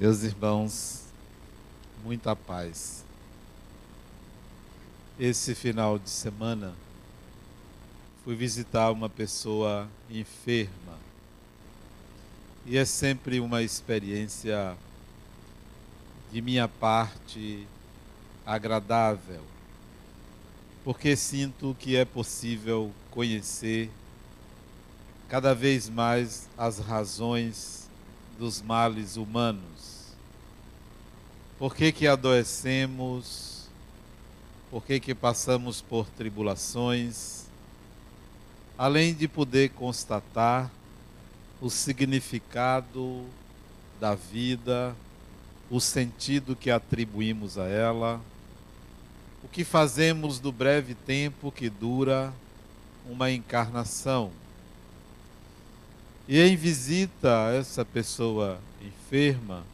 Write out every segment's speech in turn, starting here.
Meus irmãos, muita paz. Esse final de semana fui visitar uma pessoa enferma. E é sempre uma experiência de minha parte agradável, porque sinto que é possível conhecer cada vez mais as razões dos males humanos. Por que, que adoecemos? Por que, que passamos por tribulações? Além de poder constatar o significado da vida, o sentido que atribuímos a ela, o que fazemos do breve tempo que dura uma encarnação. E em visita a essa pessoa enferma,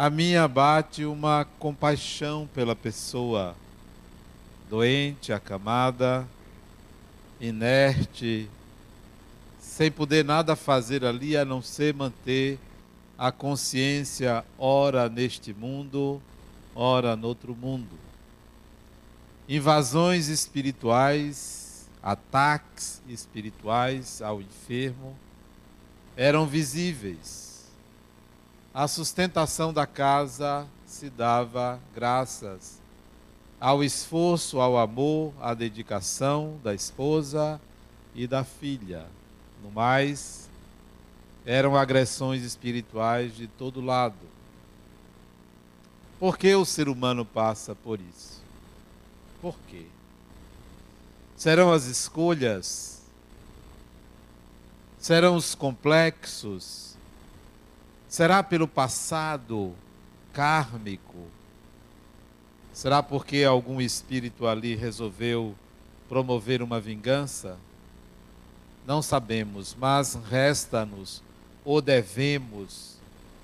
a mim abate uma compaixão pela pessoa doente, acamada, inerte, sem poder nada fazer ali a não ser manter a consciência ora neste mundo, ora no outro mundo. Invasões espirituais, ataques espirituais ao enfermo eram visíveis. A sustentação da casa se dava graças ao esforço, ao amor, à dedicação da esposa e da filha. No mais, eram agressões espirituais de todo lado. Por que o ser humano passa por isso? Por quê? Serão as escolhas? Serão os complexos? Será pelo passado kármico? Será porque algum espírito ali resolveu promover uma vingança? Não sabemos, mas resta-nos ou devemos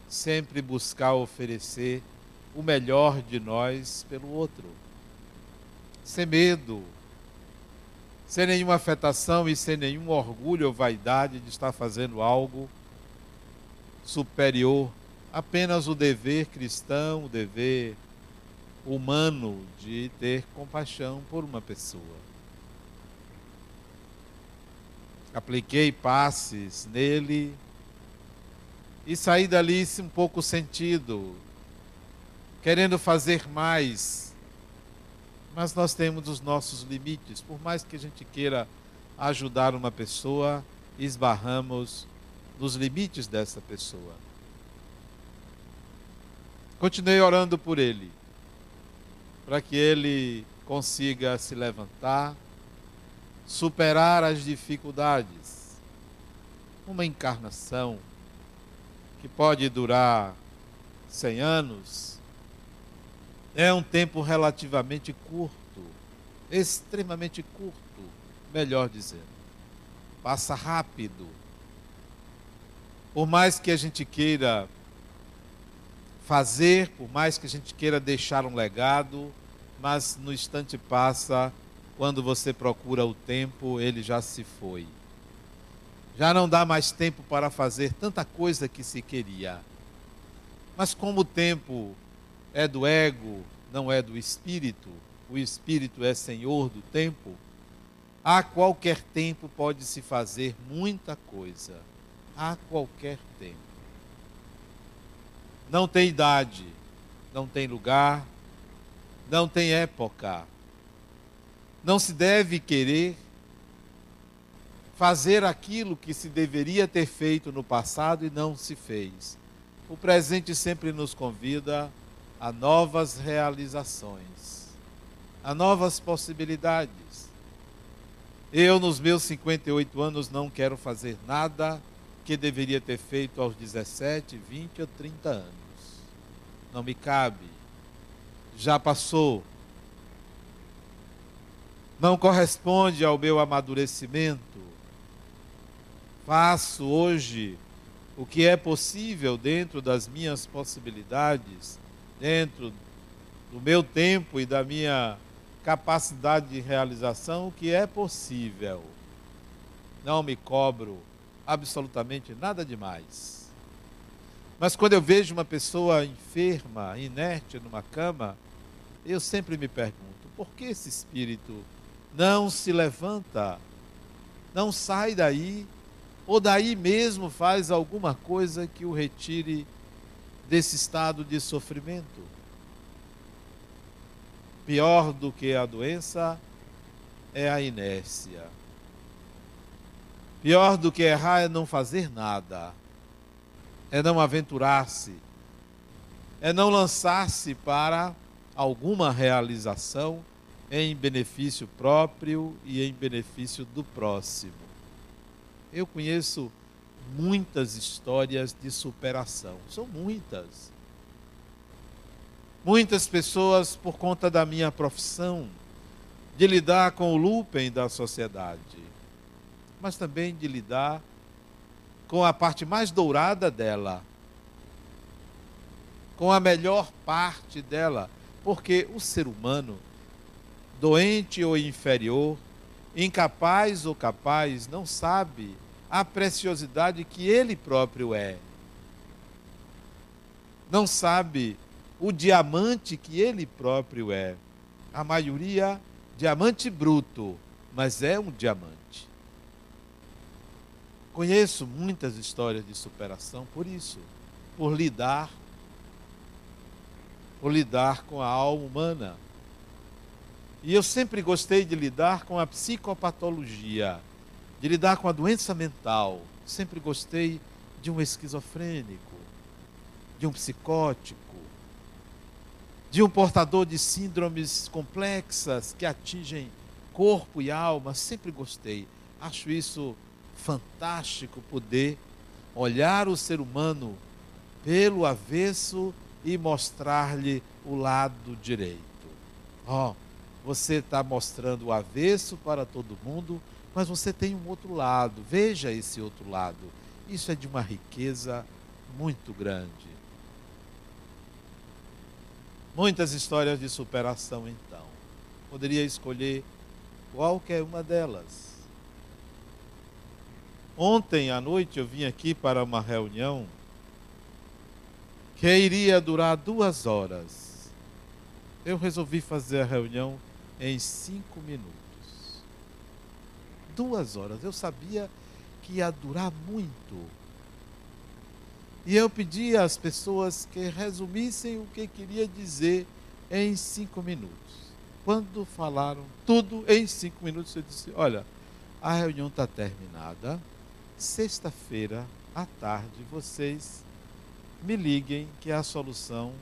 sempre buscar oferecer o melhor de nós pelo outro. Sem medo, sem nenhuma afetação e sem nenhum orgulho ou vaidade de estar fazendo algo superior, apenas o dever cristão, o dever humano de ter compaixão por uma pessoa. Apliquei passes nele, e sair dali um pouco sentido, querendo fazer mais. Mas nós temos os nossos limites. Por mais que a gente queira ajudar uma pessoa, esbarramos nos limites dessa pessoa. Continuei orando por ele, para que ele consiga se levantar, superar as dificuldades. Uma encarnação que pode durar 100 anos, é um tempo relativamente curto, extremamente curto, melhor dizendo. Passa rápido. Por mais que a gente queira fazer, por mais que a gente queira deixar um legado, mas no instante passa, quando você procura o tempo, ele já se foi. Já não dá mais tempo para fazer tanta coisa que se queria. Mas como o tempo é do ego, não é do espírito, o espírito é senhor do tempo, a qualquer tempo pode se fazer muita coisa. A qualquer tempo. Não tem idade, não tem lugar, não tem época. Não se deve querer fazer aquilo que se deveria ter feito no passado e não se fez. O presente sempre nos convida a novas realizações, a novas possibilidades. Eu, nos meus 58 anos, não quero fazer nada que deveria ter feito aos 17, 20 ou 30 anos. Não me cabe. Já passou. Não corresponde ao meu amadurecimento faço hoje o que é possível dentro das minhas possibilidades, dentro do meu tempo e da minha capacidade de realização, o que é possível. Não me cobro absolutamente nada demais. Mas quando eu vejo uma pessoa enferma, inerte numa cama, eu sempre me pergunto: por que esse espírito não se levanta, não sai daí, ou daí mesmo faz alguma coisa que o retire desse estado de sofrimento? Pior do que a doença é a inércia. Pior do que errar é não fazer nada é não aventurar-se, é não lançar-se para alguma realização em benefício próprio e em benefício do próximo. Eu conheço muitas histórias de superação, são muitas. Muitas pessoas, por conta da minha profissão, de lidar com o lupem da sociedade, mas também de lidar com a parte mais dourada dela, com a melhor parte dela, porque o ser humano, doente ou inferior, incapaz ou capaz, não sabe a preciosidade que ele próprio é. Não sabe o diamante que ele próprio é. A maioria, diamante bruto, mas é um diamante. Conheço muitas histórias de superação por isso, por lidar por lidar com a alma humana. E eu sempre gostei de lidar com a psicopatologia, de lidar com a doença mental. Sempre gostei de um esquizofrênico, de um psicótico, de um portador de síndromes complexas que atingem corpo e alma. Sempre gostei. Acho isso fantástico poder olhar o ser humano pelo avesso e mostrar-lhe o lado direito. Ó, oh, você está mostrando o avesso para todo mundo, mas você tem um outro lado. Veja esse outro lado. Isso é de uma riqueza muito grande. Muitas histórias de superação, então. Poderia escolher qualquer uma delas. Ontem à noite eu vim aqui para uma reunião que iria durar duas horas. Eu resolvi fazer a reunião em cinco minutos. Duas horas. Eu sabia que ia durar muito. E eu pedi às pessoas que resumissem o que queria dizer em cinco minutos. Quando falaram tudo em cinco minutos, eu disse: Olha, a reunião está terminada sexta-feira à tarde vocês me liguem que a solução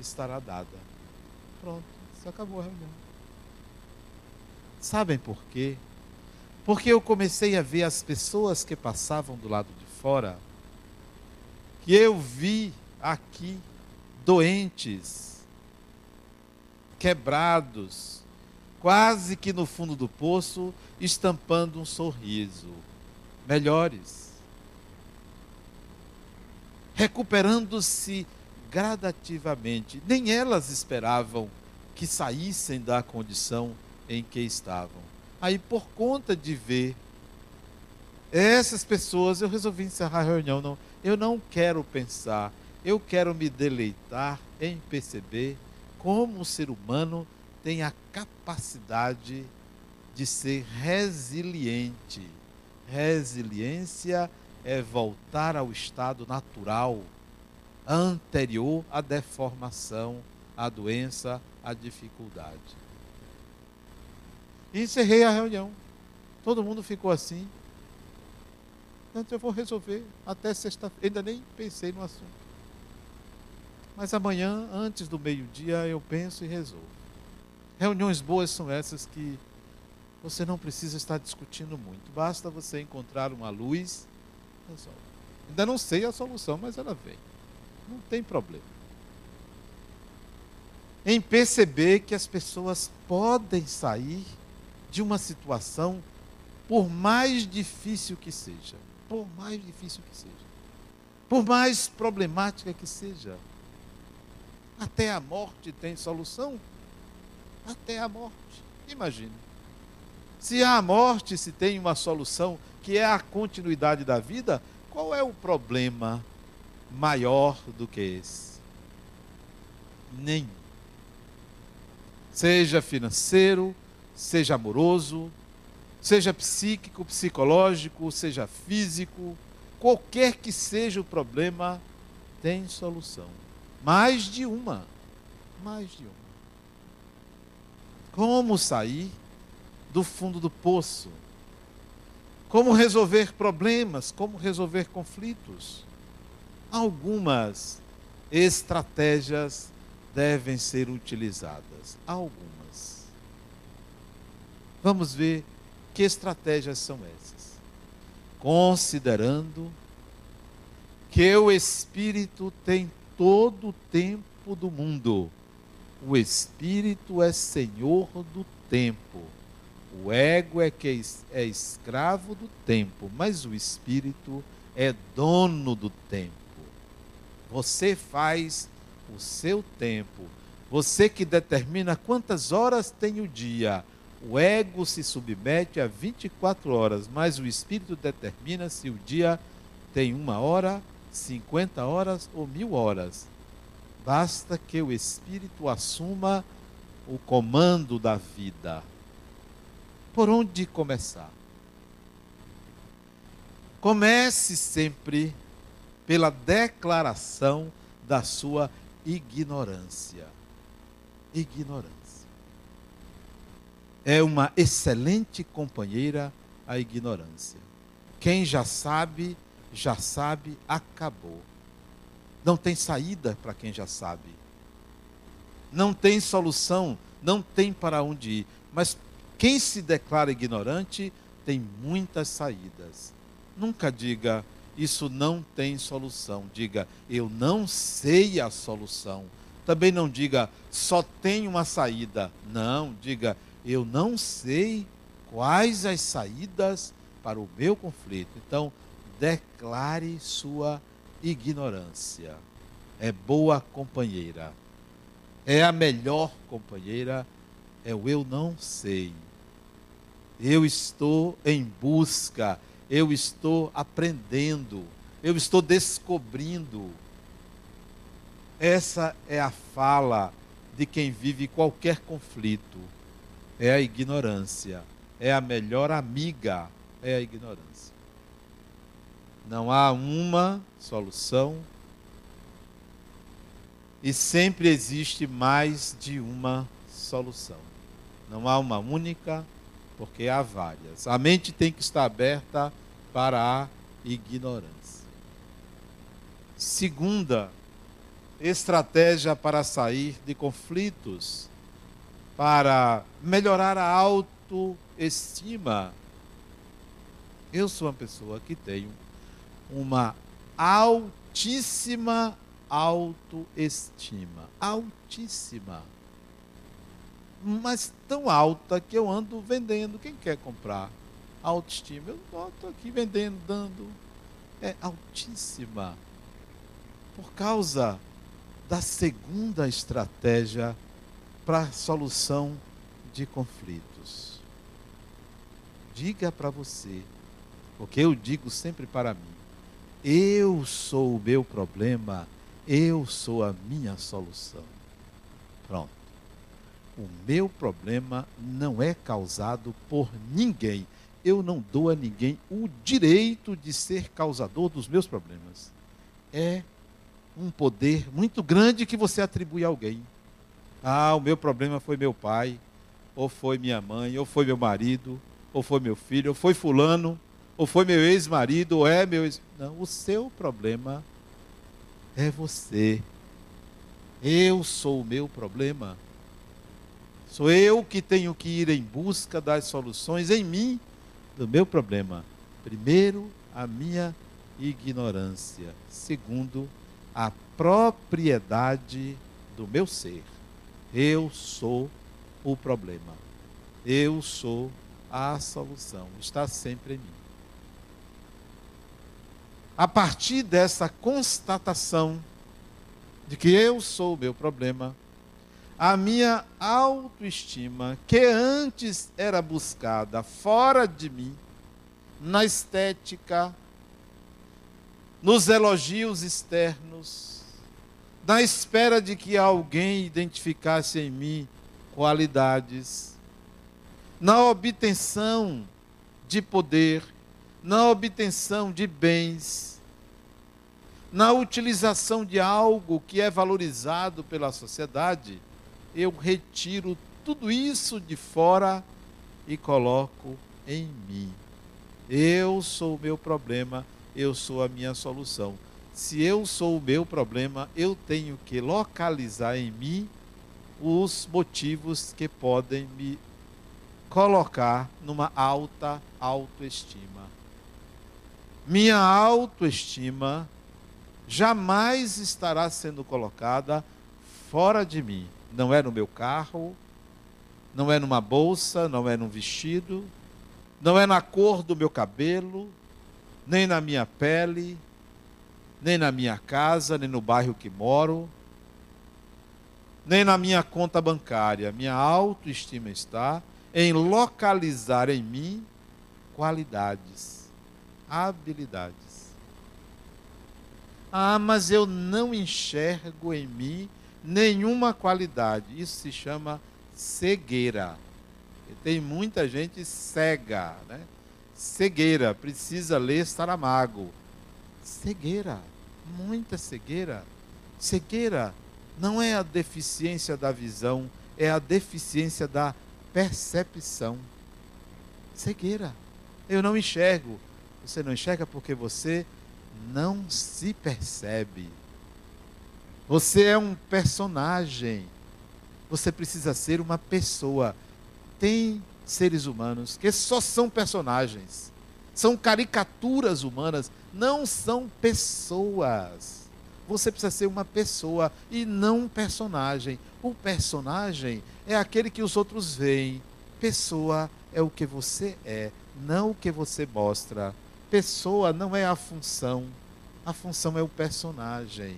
estará dada. Pronto, isso acabou a reunião. Sabem por quê? Porque eu comecei a ver as pessoas que passavam do lado de fora, que eu vi aqui doentes, quebrados, quase que no fundo do poço, estampando um sorriso melhores, recuperando-se gradativamente. Nem elas esperavam que saíssem da condição em que estavam. Aí, por conta de ver essas pessoas, eu resolvi encerrar a reunião. Não, eu não quero pensar, eu quero me deleitar em perceber como o ser humano tem a capacidade de ser resiliente Resiliência é voltar ao estado natural, anterior à deformação, à doença, à dificuldade. E encerrei a reunião. Todo mundo ficou assim. Então eu vou resolver até sexta-feira. Ainda nem pensei no assunto. Mas amanhã, antes do meio-dia, eu penso e resolvo. Reuniões boas são essas que você não precisa estar discutindo muito. Basta você encontrar uma luz. Resolve. Ainda não sei a solução, mas ela vem. Não tem problema. Em perceber que as pessoas podem sair de uma situação, por mais difícil que seja, por mais difícil que seja, por mais problemática que seja, até a morte tem solução. Até a morte. Imagine. Se a morte, se tem uma solução que é a continuidade da vida, qual é o problema maior do que esse. Nenhum. Seja financeiro, seja amoroso, seja psíquico, psicológico, seja físico, qualquer que seja o problema, tem solução. Mais de uma. Mais de uma. Como sair do fundo do poço? Como resolver problemas? Como resolver conflitos? Algumas estratégias devem ser utilizadas. Algumas. Vamos ver que estratégias são essas. Considerando que o Espírito tem todo o tempo do mundo o espírito é senhor do tempo. O ego é que é escravo do tempo, mas o espírito é dono do tempo. Você faz o seu tempo. Você que determina quantas horas tem o dia. O ego se submete a 24 horas, mas o espírito determina se o dia tem uma hora, 50 horas ou mil horas. Basta que o Espírito assuma o comando da vida. Por onde começar? Comece sempre pela declaração da sua ignorância. Ignorância. É uma excelente companheira a ignorância. Quem já sabe, já sabe, acabou. Não tem saída para quem já sabe. Não tem solução, não tem para onde ir. Mas quem se declara ignorante tem muitas saídas. Nunca diga, isso não tem solução. Diga, eu não sei a solução. Também não diga, só tem uma saída. Não, diga, eu não sei quais as saídas para o meu conflito. Então, declare sua ignorância. É boa companheira. É a melhor companheira. É o eu não sei. Eu estou em busca. Eu estou aprendendo. Eu estou descobrindo. Essa é a fala de quem vive qualquer conflito. É a ignorância. É a melhor amiga. É a ignorância. Não há uma solução e sempre existe mais de uma solução. Não há uma única, porque há várias. A mente tem que estar aberta para a ignorância. Segunda estratégia para sair de conflitos, para melhorar a autoestima. Eu sou uma pessoa que tenho uma altíssima autoestima. Altíssima. Mas tão alta que eu ando vendendo. Quem quer comprar? Autoestima. Eu estou aqui vendendo, dando. É altíssima. Por causa da segunda estratégia para a solução de conflitos. Diga para você, porque eu digo sempre para mim: eu sou o meu problema, eu sou a minha solução. Pronto. O meu problema não é causado por ninguém. Eu não dou a ninguém o direito de ser causador dos meus problemas. É um poder muito grande que você atribui a alguém. Ah, o meu problema foi meu pai, ou foi minha mãe, ou foi meu marido, ou foi meu filho, ou foi fulano ou foi meu ex-marido, ou é meu ex. Não, o seu problema é você. Eu sou o meu problema. Sou eu que tenho que ir em busca das soluções em mim do meu problema. Primeiro, a minha ignorância. Segundo, a propriedade do meu ser. Eu sou o problema. Eu sou a solução. Está sempre em mim. A partir dessa constatação de que eu sou o meu problema, a minha autoestima, que antes era buscada fora de mim, na estética, nos elogios externos, na espera de que alguém identificasse em mim qualidades, na obtenção de poder, na obtenção de bens, na utilização de algo que é valorizado pela sociedade, eu retiro tudo isso de fora e coloco em mim. Eu sou o meu problema, eu sou a minha solução. Se eu sou o meu problema, eu tenho que localizar em mim os motivos que podem me colocar numa alta autoestima. Minha autoestima jamais estará sendo colocada fora de mim. Não é no meu carro, não é numa bolsa, não é num vestido, não é na cor do meu cabelo, nem na minha pele, nem na minha casa, nem no bairro que moro, nem na minha conta bancária. Minha autoestima está em localizar em mim qualidades, habilidades. Ah, mas eu não enxergo em mim nenhuma qualidade. Isso se chama cegueira. E tem muita gente cega, né? Cegueira, precisa ler Saramago. Cegueira, muita cegueira. Cegueira não é a deficiência da visão, é a deficiência da percepção. Cegueira. Eu não enxergo. Você não enxerga porque você não se percebe. Você é um personagem. Você precisa ser uma pessoa. Tem seres humanos que só são personagens. São caricaturas humanas, não são pessoas. Você precisa ser uma pessoa e não um personagem. O personagem é aquele que os outros veem. Pessoa é o que você é, não o que você mostra. Pessoa não é a função, a função é o personagem.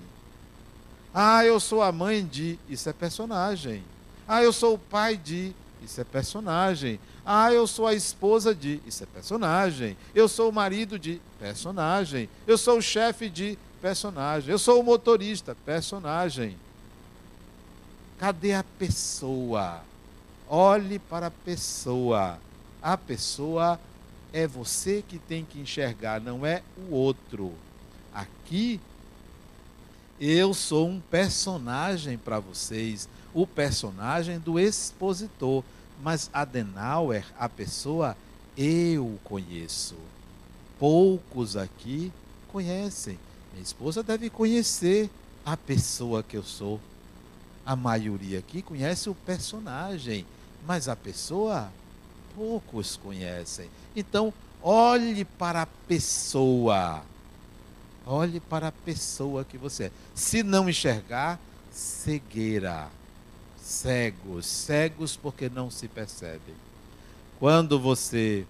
Ah, eu sou a mãe de, isso é personagem. Ah, eu sou o pai de, isso é personagem. Ah, eu sou a esposa de, isso é personagem. Eu sou o marido de, personagem. Eu sou o chefe de, personagem. Eu sou o motorista, personagem. Cadê a pessoa? Olhe para a pessoa. A pessoa é você que tem que enxergar, não é o outro. Aqui eu sou um personagem para vocês, o personagem do expositor. Mas Adenauer, a pessoa, eu conheço. Poucos aqui conhecem. Minha esposa deve conhecer a pessoa que eu sou. A maioria aqui conhece o personagem, mas a pessoa poucos conhecem. Então, olhe para a pessoa. Olhe para a pessoa que você é. Se não enxergar, cegueira. Cegos, cegos porque não se percebem. Quando você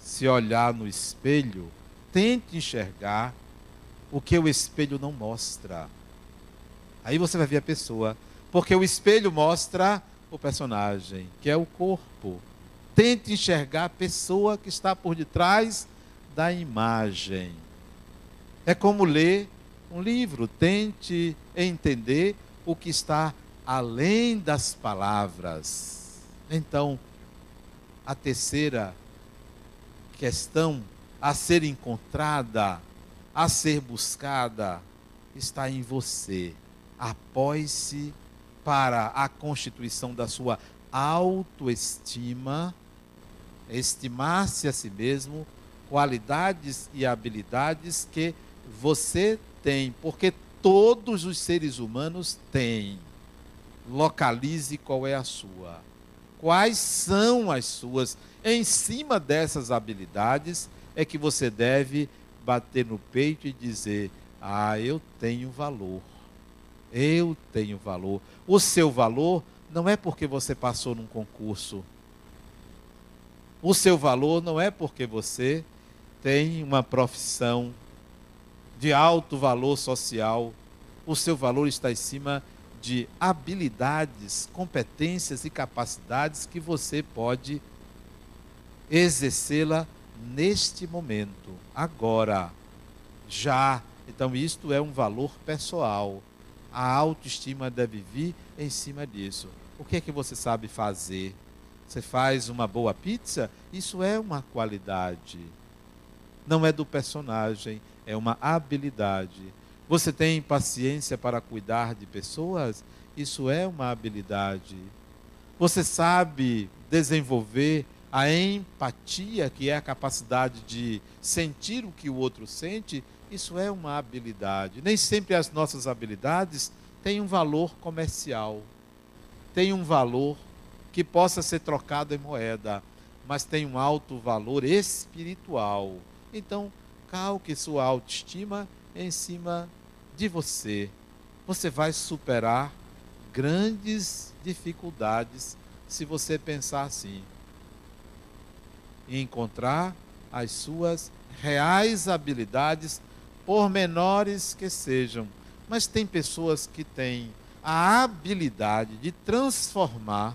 se olhar no espelho, tente enxergar o que o espelho não mostra. Aí você vai ver a pessoa, porque o espelho mostra o personagem, que é o corpo. Tente enxergar a pessoa que está por detrás da imagem. É como ler um livro, tente entender o que está além das palavras. Então, a terceira questão a ser encontrada, a ser buscada, está em você. Após-se para a constituição da sua autoestima, estimar-se a si mesmo, qualidades e habilidades que você tem, porque todos os seres humanos têm. Localize qual é a sua. Quais são as suas? Em cima dessas habilidades é que você deve bater no peito e dizer: Ah, eu tenho valor. Eu tenho valor. O seu valor não é porque você passou num concurso. O seu valor não é porque você tem uma profissão de alto valor social. O seu valor está em cima de habilidades, competências e capacidades que você pode exercê-la neste momento, agora. Já. Então, isto é um valor pessoal. A autoestima deve vir em cima disso. O que é que você sabe fazer? Você faz uma boa pizza? Isso é uma qualidade. Não é do personagem, é uma habilidade. Você tem paciência para cuidar de pessoas? Isso é uma habilidade. Você sabe desenvolver a empatia, que é a capacidade de sentir o que o outro sente? Isso é uma habilidade. Nem sempre as nossas habilidades têm um valor comercial, têm um valor que possa ser trocado em moeda, mas tem um alto valor espiritual. Então, calque sua autoestima em cima de você. Você vai superar grandes dificuldades se você pensar assim. E encontrar as suas reais habilidades, por menores que sejam. Mas tem pessoas que têm a habilidade de transformar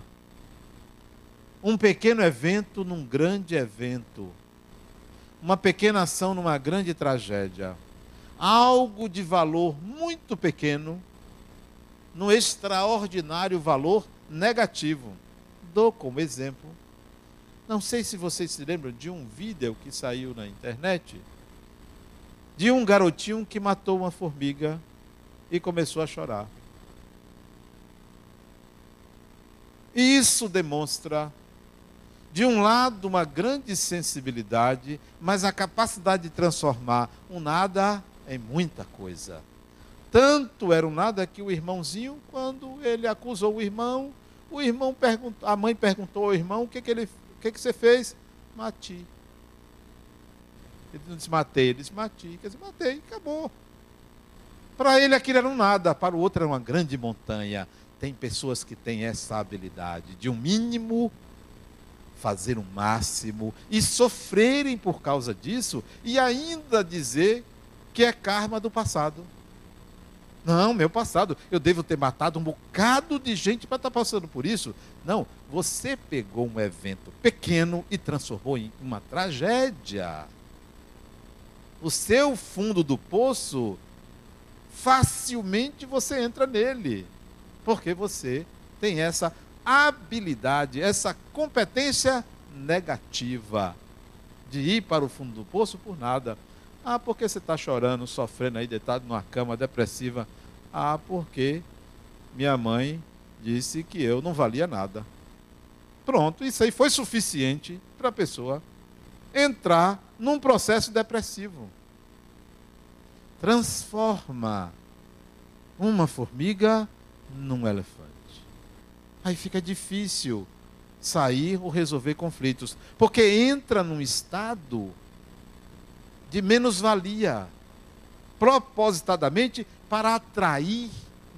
um pequeno evento num grande evento, uma pequena ação numa grande tragédia. Algo de valor muito pequeno, no extraordinário valor negativo. Dou como exemplo. Não sei se vocês se lembram de um vídeo que saiu na internet de um garotinho que matou uma formiga e começou a chorar. E isso demonstra, de um lado, uma grande sensibilidade, mas a capacidade de transformar um nada em muita coisa. Tanto era um nada que o irmãozinho, quando ele acusou o irmão, o irmão perguntou, a mãe perguntou ao irmão o que, que ele, o que, que você fez? Mati. Ele não disse matei, ele disse matei. Quer dizer, matei, acabou. Para ele aquilo era um nada, para o outro era uma grande montanha. Tem pessoas que têm essa habilidade de um mínimo fazer o máximo e sofrerem por causa disso e ainda dizer que é karma do passado. Não, meu passado, eu devo ter matado um bocado de gente para estar tá passando por isso. Não, você pegou um evento pequeno e transformou em uma tragédia o seu fundo do poço, facilmente você entra nele, porque você tem essa habilidade, essa competência negativa de ir para o fundo do poço por nada. Ah, porque você está chorando, sofrendo aí, deitado numa cama depressiva? Ah, porque minha mãe disse que eu não valia nada. Pronto, isso aí foi suficiente para a pessoa entrar num processo depressivo. Transforma uma formiga num elefante. Aí fica difícil sair ou resolver conflitos, porque entra num estado de menos-valia, propositadamente para atrair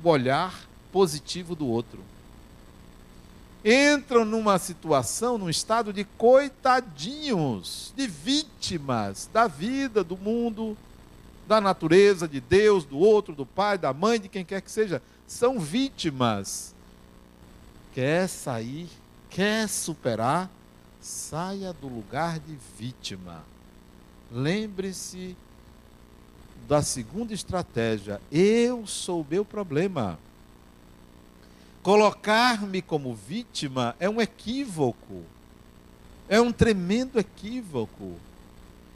o olhar positivo do outro entram numa situação, num estado de coitadinhos, de vítimas da vida, do mundo, da natureza, de Deus, do outro, do pai, da mãe, de quem quer que seja. São vítimas. Quer sair, quer superar, saia do lugar de vítima. Lembre-se da segunda estratégia. Eu sou o meu problema. Colocar-me como vítima é um equívoco. É um tremendo equívoco.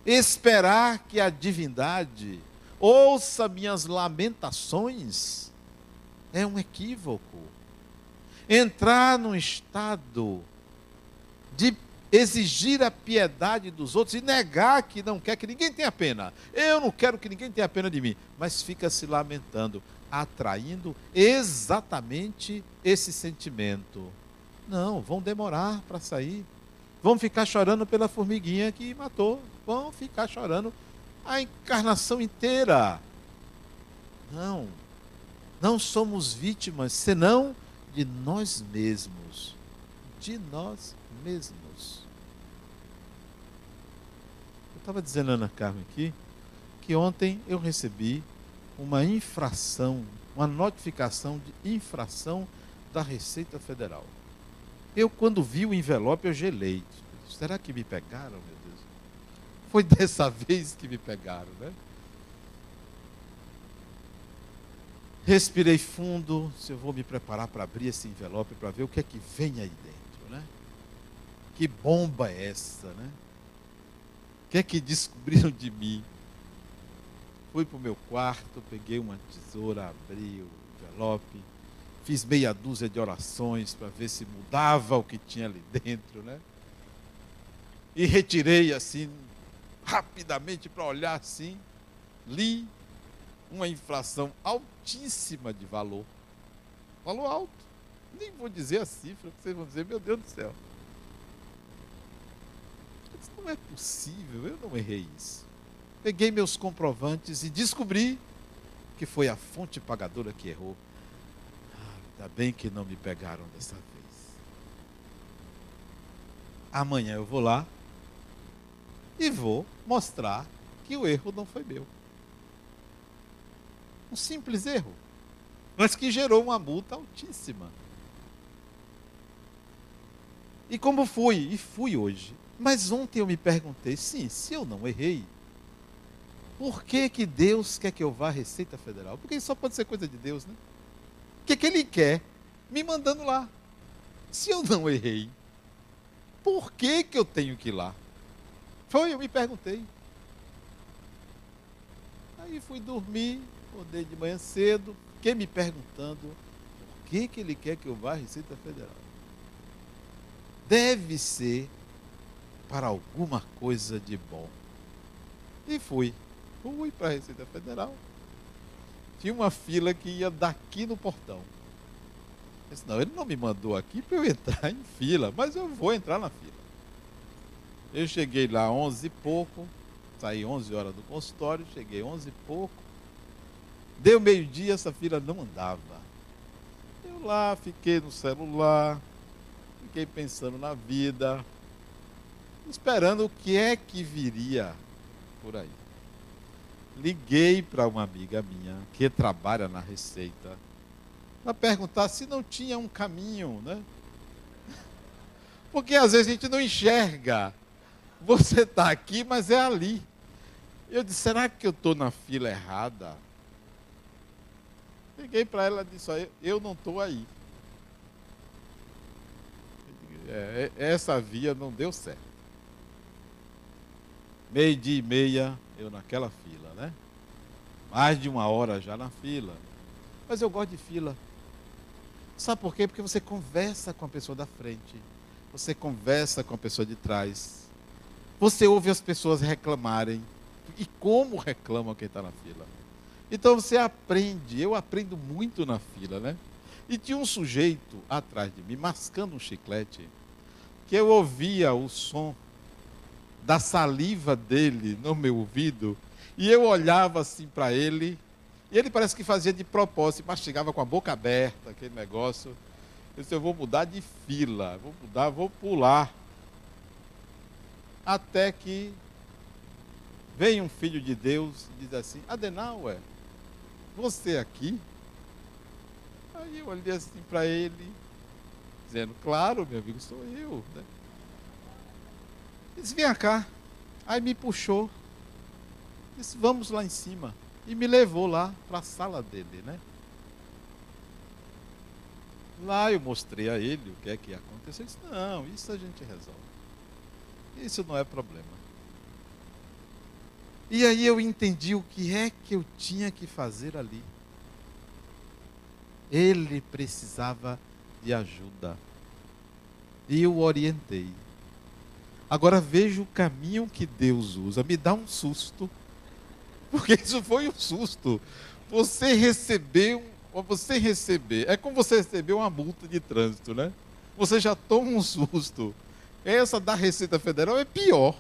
Esperar que a divindade ouça minhas lamentações é um equívoco. Entrar num estado de exigir a piedade dos outros e negar que não quer que ninguém tenha pena. Eu não quero que ninguém tenha pena de mim, mas fica se lamentando atraindo exatamente esse sentimento. Não, vão demorar para sair. Vão ficar chorando pela formiguinha que matou. Vão ficar chorando a encarnação inteira. Não. Não somos vítimas senão de nós mesmos. De nós mesmos. Eu estava dizendo, Ana Carmen, aqui, que ontem eu recebi uma infração, uma notificação de infração da Receita Federal. Eu, quando vi o envelope, eu gelei. Será que me pegaram, meu Deus? Foi dessa vez que me pegaram, né? Respirei fundo, se eu vou me preparar para abrir esse envelope para ver o que é que vem aí dentro, né? Que bomba é essa, né? O que é que descobriram de mim? Fui para o meu quarto, peguei uma tesoura, abri o envelope, fiz meia dúzia de orações para ver se mudava o que tinha ali dentro, né? E retirei assim, rapidamente para olhar assim, li uma inflação altíssima de valor. Valor alto. Nem vou dizer a cifra, vocês vão dizer, meu Deus do céu. Isso não é possível, eu não errei isso. Peguei meus comprovantes e descobri que foi a fonte pagadora que errou. Ah, ainda bem que não me pegaram dessa vez. Amanhã eu vou lá e vou mostrar que o erro não foi meu. Um simples erro, mas que gerou uma multa altíssima. E como fui? E fui hoje. Mas ontem eu me perguntei, sim, se eu não errei, por que, que Deus quer que eu vá à Receita Federal? Porque isso só pode ser coisa de Deus, né? O que, que Ele quer? Me mandando lá. Se eu não errei, por que, que eu tenho que ir lá? Foi, eu me perguntei. Aí fui dormir, acordei de manhã cedo, fiquei me perguntando por que, que ele quer que eu vá à Receita Federal. Deve ser para alguma coisa de bom. E fui. Fui para a Receita Federal. Tinha uma fila que ia daqui no portão. Eu disse, não, ele não me mandou aqui para eu entrar em fila, mas eu vou entrar na fila. Eu cheguei lá 11 e pouco, saí 11 horas do consultório, cheguei 11 e pouco. Deu meio-dia, essa fila não andava. Eu lá fiquei no celular, fiquei pensando na vida, esperando o que é que viria por aí. Liguei para uma amiga minha que trabalha na Receita para perguntar se não tinha um caminho, né? Porque às vezes a gente não enxerga. Você está aqui, mas é ali. Eu disse: será que eu estou na fila errada? Liguei para ela e disse: eu não estou aí. É, é, essa via não deu certo. Meio dia e meia, eu naquela fila, né? Mais de uma hora já na fila. Mas eu gosto de fila. Sabe por quê? Porque você conversa com a pessoa da frente. Você conversa com a pessoa de trás. Você ouve as pessoas reclamarem. E como reclamam quem está na fila. Então você aprende, eu aprendo muito na fila, né? E tinha um sujeito atrás de mim, mascando um chiclete, que eu ouvia o som da saliva dele no meu ouvido, e eu olhava assim para ele, e ele parece que fazia de propósito, mastigava com a boca aberta, aquele negócio. Eu disse, eu vou mudar de fila, vou mudar, vou pular. Até que vem um filho de Deus e diz assim, Adenauer, você aqui? Aí eu olhei assim para ele, dizendo, claro, meu amigo, sou eu. Né? Disse, vem cá. Aí me puxou. Disse, vamos lá em cima. E me levou lá para a sala dele, né? Lá eu mostrei a ele o que é que ia acontecer. Ele disse, não, isso a gente resolve. Isso não é problema. E aí eu entendi o que é que eu tinha que fazer ali. Ele precisava de ajuda. E eu o orientei. Agora veja o caminho que Deus usa. Me dá um susto. Porque isso foi um susto. Você recebeu, você receber, é como você receber uma multa de trânsito, né? Você já toma um susto. Essa da Receita Federal é pior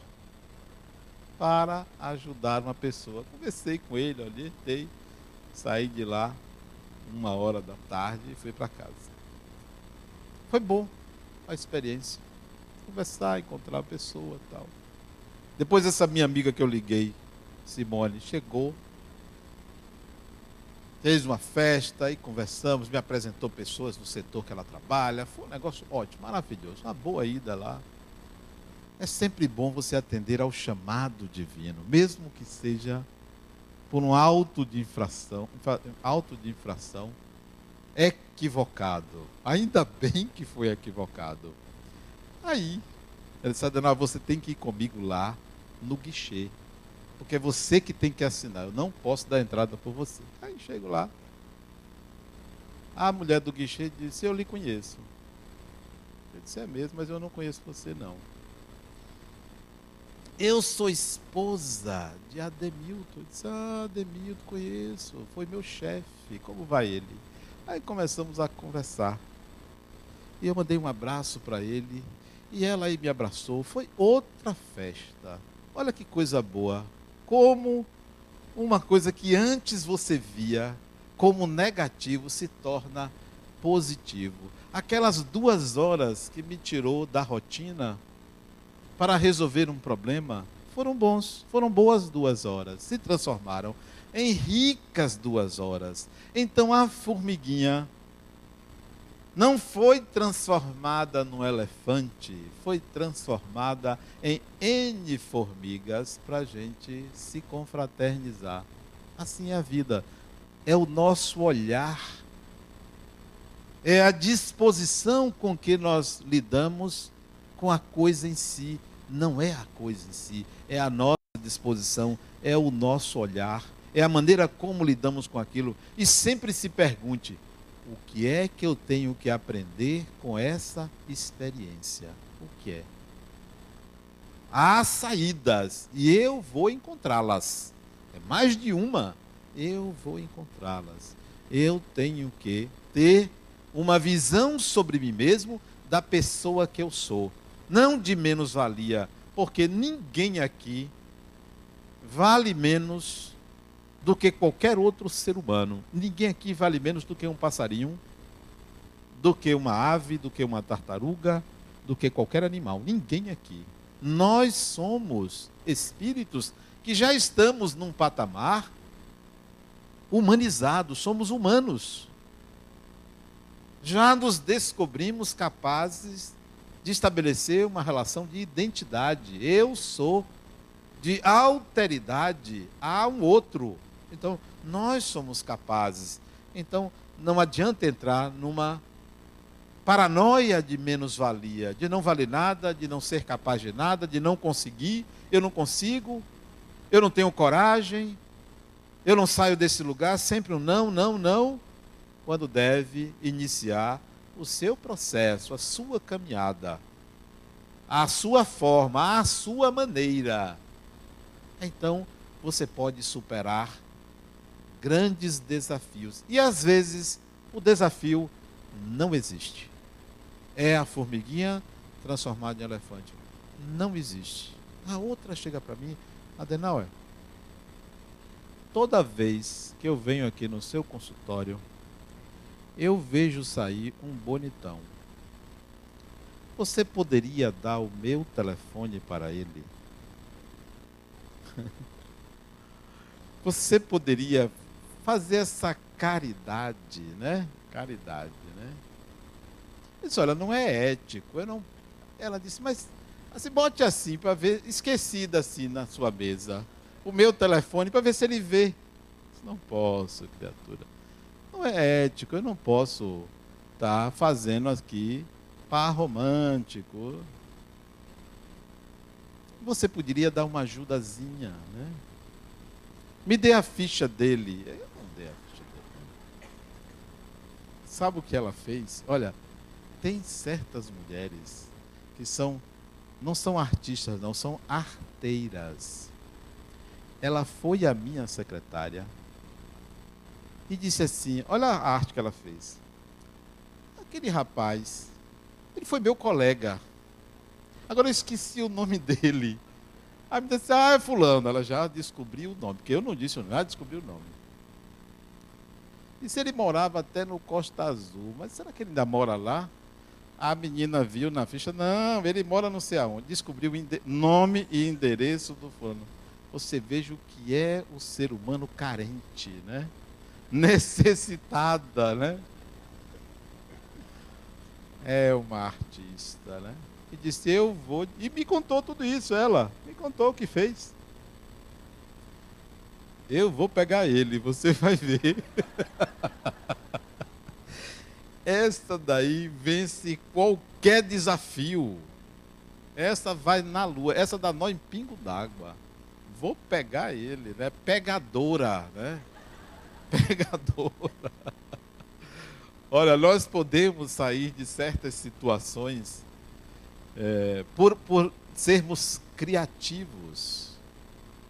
para ajudar uma pessoa. Conversei com ele, orientei, saí de lá uma hora da tarde e fui para casa. Foi bom a experiência. Conversar, encontrar a pessoa tal. Depois essa minha amiga que eu liguei, Simone, chegou, fez uma festa e conversamos, me apresentou pessoas do setor que ela trabalha. Foi um negócio ótimo, maravilhoso. Uma boa ida lá. É sempre bom você atender ao chamado divino, mesmo que seja por um auto de infração, auto de infração equivocado. Ainda bem que foi equivocado. Aí, ele disse, você tem que ir comigo lá no guichê. Porque é você que tem que assinar. Eu não posso dar entrada por você. Aí chego lá. A mulher do guichê disse, eu lhe conheço. Eu disse, é mesmo, mas eu não conheço você não. Eu sou esposa de Ademilton. Eu disse, ah, Ademilton, conheço. Foi meu chefe. Como vai ele? Aí começamos a conversar. E eu mandei um abraço para ele. E ela aí me abraçou. Foi outra festa. Olha que coisa boa. Como uma coisa que antes você via como negativo se torna positivo. Aquelas duas horas que me tirou da rotina para resolver um problema foram bons, foram boas duas horas, se transformaram em ricas duas horas. Então a formiguinha não foi transformada num elefante, foi transformada em N formigas para a gente se confraternizar. Assim é a vida. É o nosso olhar, é a disposição com que nós lidamos com a coisa em si. Não é a coisa em si, é a nossa disposição, é o nosso olhar, é a maneira como lidamos com aquilo. E sempre se pergunte: o que é que eu tenho que aprender com essa experiência? O que é? Há saídas e eu vou encontrá-las. É mais de uma. Eu vou encontrá-las. Eu tenho que ter uma visão sobre mim mesmo da pessoa que eu sou. Não de menos-valia, porque ninguém aqui vale menos do que qualquer outro ser humano. Ninguém aqui vale menos do que um passarinho, do que uma ave, do que uma tartaruga, do que qualquer animal. Ninguém aqui. Nós somos espíritos que já estamos num patamar humanizado, somos humanos. Já nos descobrimos capazes de estabelecer uma relação de identidade. Eu sou de alteridade a um outro. Então, nós somos capazes. Então, não adianta entrar numa paranoia de menos-valia, de não valer nada, de não ser capaz de nada, de não conseguir, eu não consigo, eu não tenho coragem, eu não saio desse lugar, sempre um não, não, não, quando deve iniciar o seu processo, a sua caminhada, a sua forma, a sua maneira. Então, você pode superar grandes desafios. E às vezes o desafio não existe. É a formiguinha transformada em elefante. Não existe. A outra chega para mim, Adenauer, toda vez que eu venho aqui no seu consultório, eu vejo sair um bonitão. Você poderia dar o meu telefone para ele? Você poderia fazer essa caridade, né? Caridade, né? Eu disse, olha, não é ético. Eu não... Ela disse, mas assim, bote assim para ver, esquecida assim na sua mesa, o meu telefone para ver se ele vê. Disse, não posso, criatura. Não é ético, eu não posso estar tá fazendo aqui par romântico. Você poderia dar uma ajudazinha, né? Me dê a ficha dele. Sabe o que ela fez? Olha, tem certas mulheres que são não são artistas, não, são arteiras. Ela foi a minha secretária e disse assim: Olha a arte que ela fez. Aquele rapaz, ele foi meu colega. Agora eu esqueci o nome dele. Aí me disse: Ah, é Fulano. Ela já descobriu o nome, porque eu não disse o nome, ela descobriu o nome. E se ele morava até no Costa Azul, mas será que ele ainda mora lá? A menina viu na ficha, não, ele mora não sei aonde. Descobriu nome e endereço do fulano. Você veja o que é o ser humano carente, né? Necessitada, né? É uma artista, né? E disse, eu vou. E me contou tudo isso, ela. Me contou o que fez. Eu vou pegar ele, você vai ver. Esta daí vence qualquer desafio. Essa vai na lua, essa dá nó em pingo d'água. Vou pegar ele, né? Pegadora, né? Pegadora. Olha, nós podemos sair de certas situações é, por, por sermos criativos.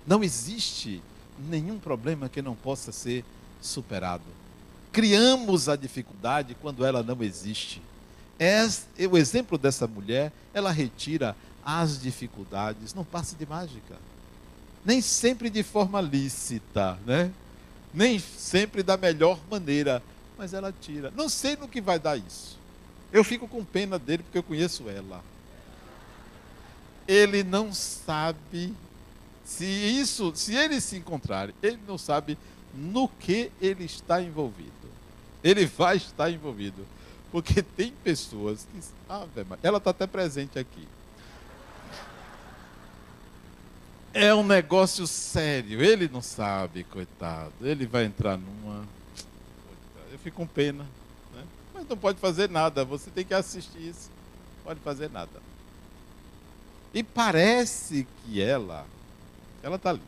Não existe nenhum problema que não possa ser superado. Criamos a dificuldade quando ela não existe. O exemplo dessa mulher, ela retira as dificuldades, não passa de mágica. Nem sempre de forma lícita, né? Nem sempre da melhor maneira, mas ela tira. Não sei no que vai dar isso. Eu fico com pena dele porque eu conheço ela. Ele não sabe se isso, se eles se encontrarem, ele não sabe no que ele está envolvido. Ele vai estar envolvido. Porque tem pessoas que. Ah, ela está até presente aqui. É um negócio sério. Ele não sabe, coitado. Ele vai entrar numa. Eu fico com pena. Né? Mas não pode fazer nada. Você tem que assistir isso. Não pode fazer nada. E parece que ela ela está ali.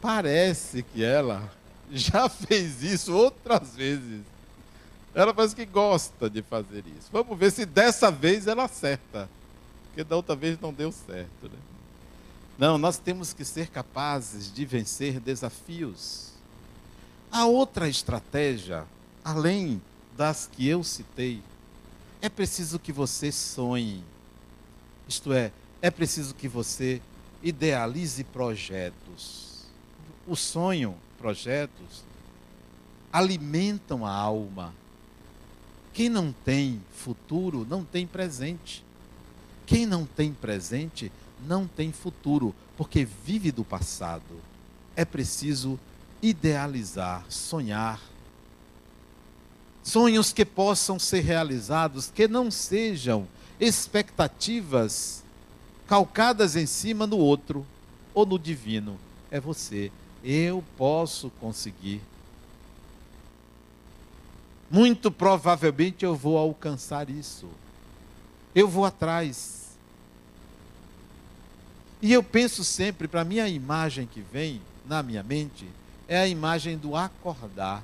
Parece que ela já fez isso outras vezes. Ela parece que gosta de fazer isso. Vamos ver se dessa vez ela acerta. Porque da outra vez não deu certo. Né? Não, nós temos que ser capazes de vencer desafios. A outra estratégia, além das que eu citei, é preciso que você sonhe. Isto é, é preciso que você idealize projetos. O sonho, projetos, alimentam a alma. Quem não tem futuro não tem presente. Quem não tem presente não tem futuro, porque vive do passado. É preciso idealizar, sonhar. Sonhos que possam ser realizados, que não sejam expectativas calcadas em cima no outro ou no divino. É você. Eu posso conseguir. Muito provavelmente eu vou alcançar isso. Eu vou atrás. E eu penso sempre, para mim, a imagem que vem na minha mente é a imagem do acordar.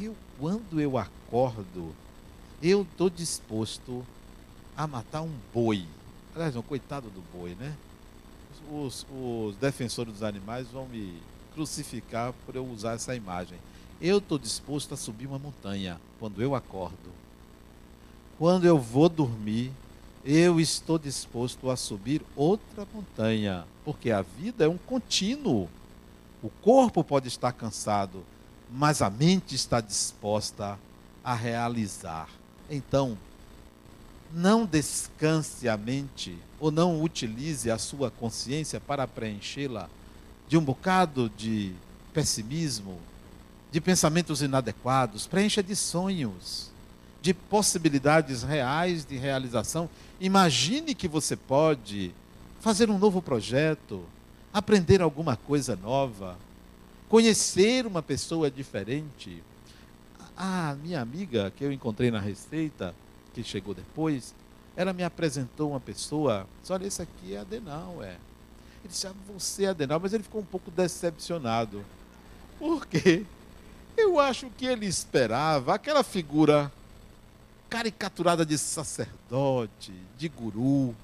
Eu, quando eu acordo, eu estou disposto a matar um boi Aliás, não, coitado do boi, né? Os, os defensores dos animais vão me crucificar por eu usar essa imagem. Eu estou disposto a subir uma montanha quando eu acordo. Quando eu vou dormir, eu estou disposto a subir outra montanha, porque a vida é um contínuo. O corpo pode estar cansado, mas a mente está disposta a realizar. Então, não descanse a mente ou não utilize a sua consciência para preenchê-la de um bocado de pessimismo, de pensamentos inadequados, preencha de sonhos, de possibilidades reais de realização. Imagine que você pode fazer um novo projeto, aprender alguma coisa nova, conhecer uma pessoa diferente. A minha amiga que eu encontrei na Receita, que chegou depois, ela me apresentou uma pessoa, disse, olha, esse aqui é Adenal, é. Ele disse, ah, você é Adenal, mas ele ficou um pouco decepcionado. Por quê? Eu acho que ele esperava aquela figura caricaturada de sacerdote, de guru.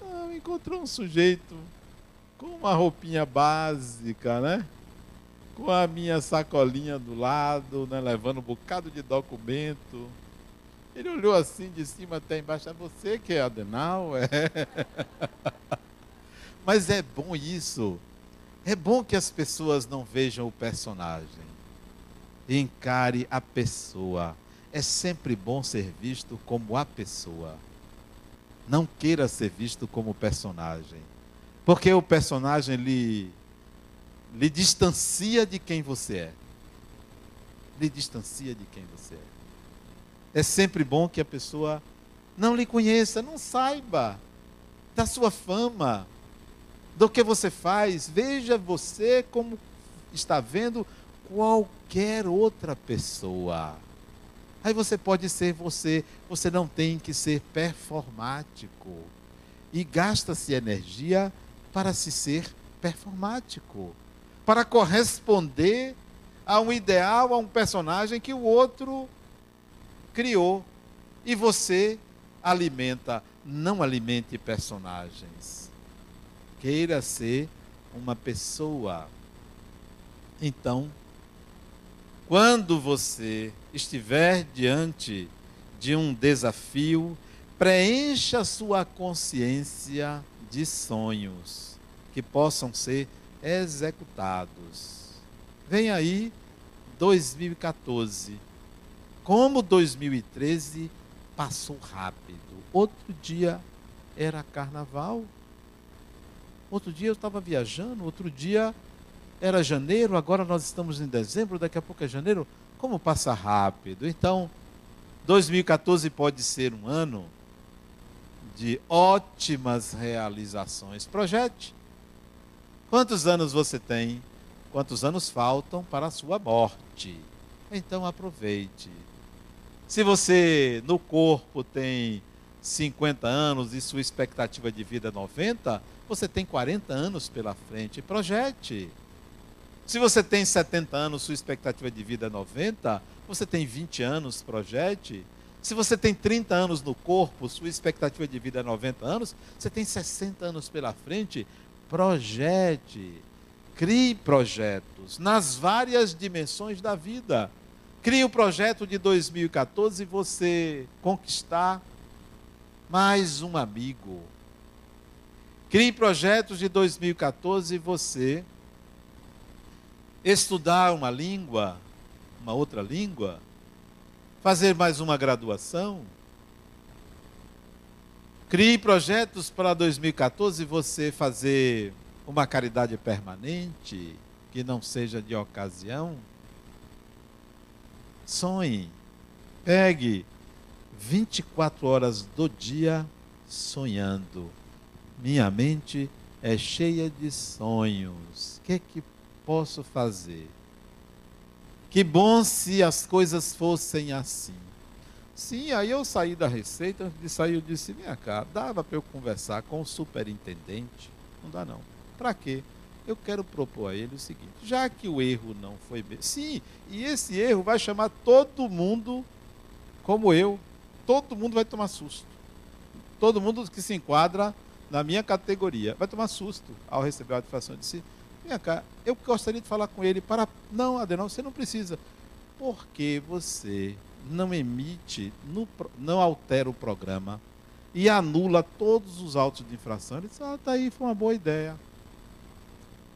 Não, encontrou um sujeito com uma roupinha básica, né? Com a minha sacolinha do lado, né? levando um bocado de documento ele olhou assim de cima até embaixo. É você que é Adenal? É. Mas é bom isso. É bom que as pessoas não vejam o personagem. Encare a pessoa. É sempre bom ser visto como a pessoa. Não queira ser visto como personagem. Porque o personagem lhe, lhe distancia de quem você é. Lhe distancia de quem você é. É sempre bom que a pessoa não lhe conheça, não saiba da sua fama, do que você faz. Veja você como está vendo qualquer outra pessoa. Aí você pode ser você, você não tem que ser performático. E gasta-se energia para se ser performático, para corresponder a um ideal, a um personagem que o outro criou. E você alimenta, não alimente personagens. Queira ser uma pessoa. Então, quando você estiver diante de um desafio, preencha sua consciência de sonhos que possam ser executados. Vem aí 2014. Como 2013 passou rápido. Outro dia era carnaval. Outro dia eu estava viajando, outro dia era janeiro, agora nós estamos em dezembro, daqui a pouco é janeiro. Como passa rápido. Então, 2014 pode ser um ano de ótimas realizações. Projete. Quantos anos você tem? Quantos anos faltam para a sua morte? Então aproveite. Se você no corpo tem 50 anos e sua expectativa de vida é 90, você tem 40 anos pela frente. Projete. Se você tem 70 anos, sua expectativa de vida é 90, você tem 20 anos, projete. Se você tem 30 anos no corpo, sua expectativa de vida é 90 anos, você tem 60 anos pela frente, projete. Crie projetos nas várias dimensões da vida. Crie o projeto de 2014 e você conquistar mais um amigo. Crie projetos de 2014 e você estudar uma língua, uma outra língua, fazer mais uma graduação. Crie projetos para 2014 e você fazer uma caridade permanente, que não seja de ocasião. Sonhe. Pegue 24 horas do dia sonhando. Minha mente é cheia de sonhos. O que que posso fazer? Que bom se as coisas fossem assim. Sim, aí eu saí da receita, antes de sair eu disse, minha cara, dava para eu conversar com o superintendente? Não dá não. Para quê? eu quero propor a ele o seguinte: já que o erro não foi bem. Sim, e esse erro vai chamar todo mundo como eu. Todo mundo vai tomar susto. Todo mundo que se enquadra na minha categoria vai tomar susto ao receber a notificação. Eu disse: Eu gostaria de falar com ele para. Não, Adenal, você não precisa. Porque você não emite, não altera o programa e anula todos os autos de infração. Ele disse: Ah, tá aí, foi uma boa ideia.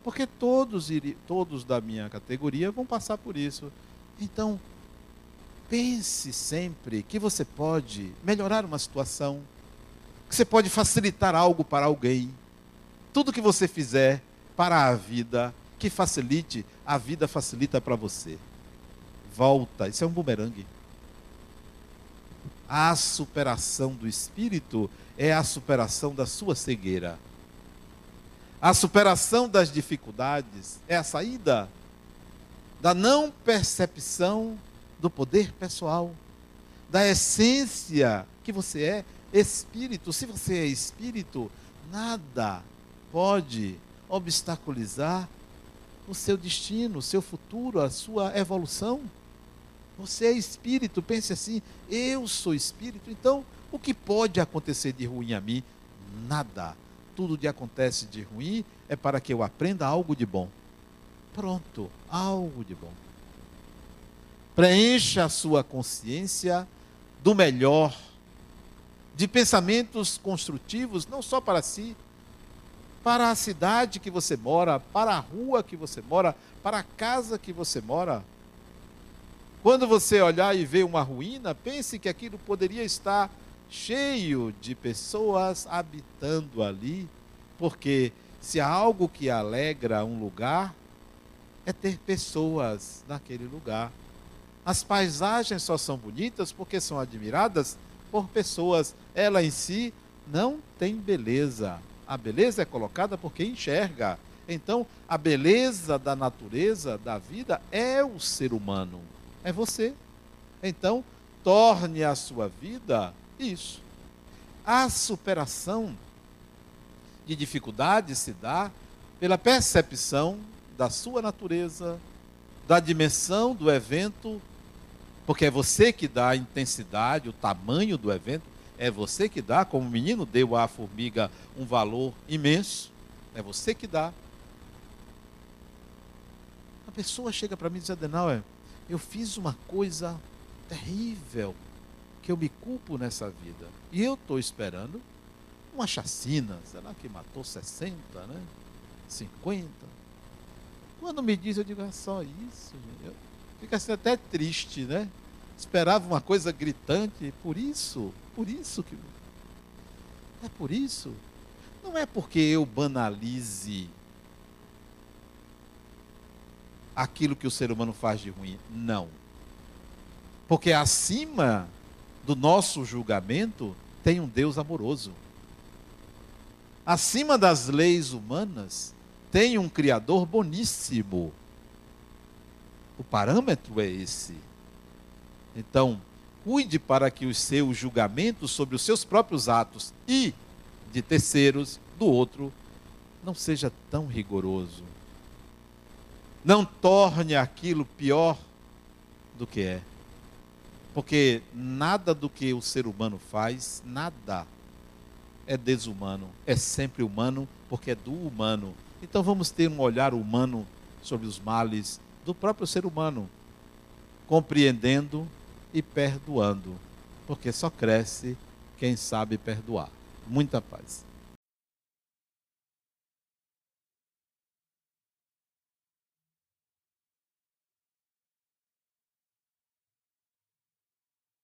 Porque todos, todos da minha categoria vão passar por isso. Então, pense sempre que você pode melhorar uma situação, que você pode facilitar algo para alguém. Tudo que você fizer para a vida, que facilite, a vida facilita para você. Volta, isso é um bumerangue. A superação do espírito é a superação da sua cegueira. A superação das dificuldades é a saída da não percepção do poder pessoal, da essência que você é espírito. Se você é espírito, nada pode obstaculizar o seu destino, o seu futuro, a sua evolução. Você é espírito, pense assim: eu sou espírito, então o que pode acontecer de ruim a mim? Nada tudo que acontece de ruim é para que eu aprenda algo de bom. Pronto, algo de bom. Preencha a sua consciência do melhor, de pensamentos construtivos, não só para si, para a cidade que você mora, para a rua que você mora, para a casa que você mora. Quando você olhar e ver uma ruína, pense que aquilo poderia estar cheio de pessoas habitando ali, porque se há algo que alegra um lugar, é ter pessoas naquele lugar. As paisagens só são bonitas porque são admiradas por pessoas. Ela em si não tem beleza. A beleza é colocada por quem enxerga. Então, a beleza da natureza, da vida, é o ser humano, é você. Então, torne a sua vida isso. A superação de dificuldades se dá pela percepção da sua natureza, da dimensão do evento, porque é você que dá a intensidade, o tamanho do evento, é você que dá, como o menino deu à formiga um valor imenso, é você que dá. A pessoa chega para mim e diz, Adenauer, eu fiz uma coisa terrível, que eu me culpo nessa vida. E eu estou esperando uma chacina, será que matou 60, né? 50? Quando me diz, eu digo, é só isso. Eu, fica assim até triste, né? Esperava uma coisa gritante, por isso, por isso que. É por isso. Não é porque eu banalize aquilo que o ser humano faz de ruim. Não. Porque acima do nosso julgamento tem um Deus amoroso. Acima das leis humanas tem um Criador boníssimo. O parâmetro é esse. Então, cuide para que os seus julgamentos sobre os seus próprios atos e de terceiros, do outro, não seja tão rigoroso. Não torne aquilo pior do que é. Porque nada do que o ser humano faz, nada é desumano, é sempre humano, porque é do humano. Então vamos ter um olhar humano sobre os males do próprio ser humano, compreendendo e perdoando, porque só cresce quem sabe perdoar. Muita paz.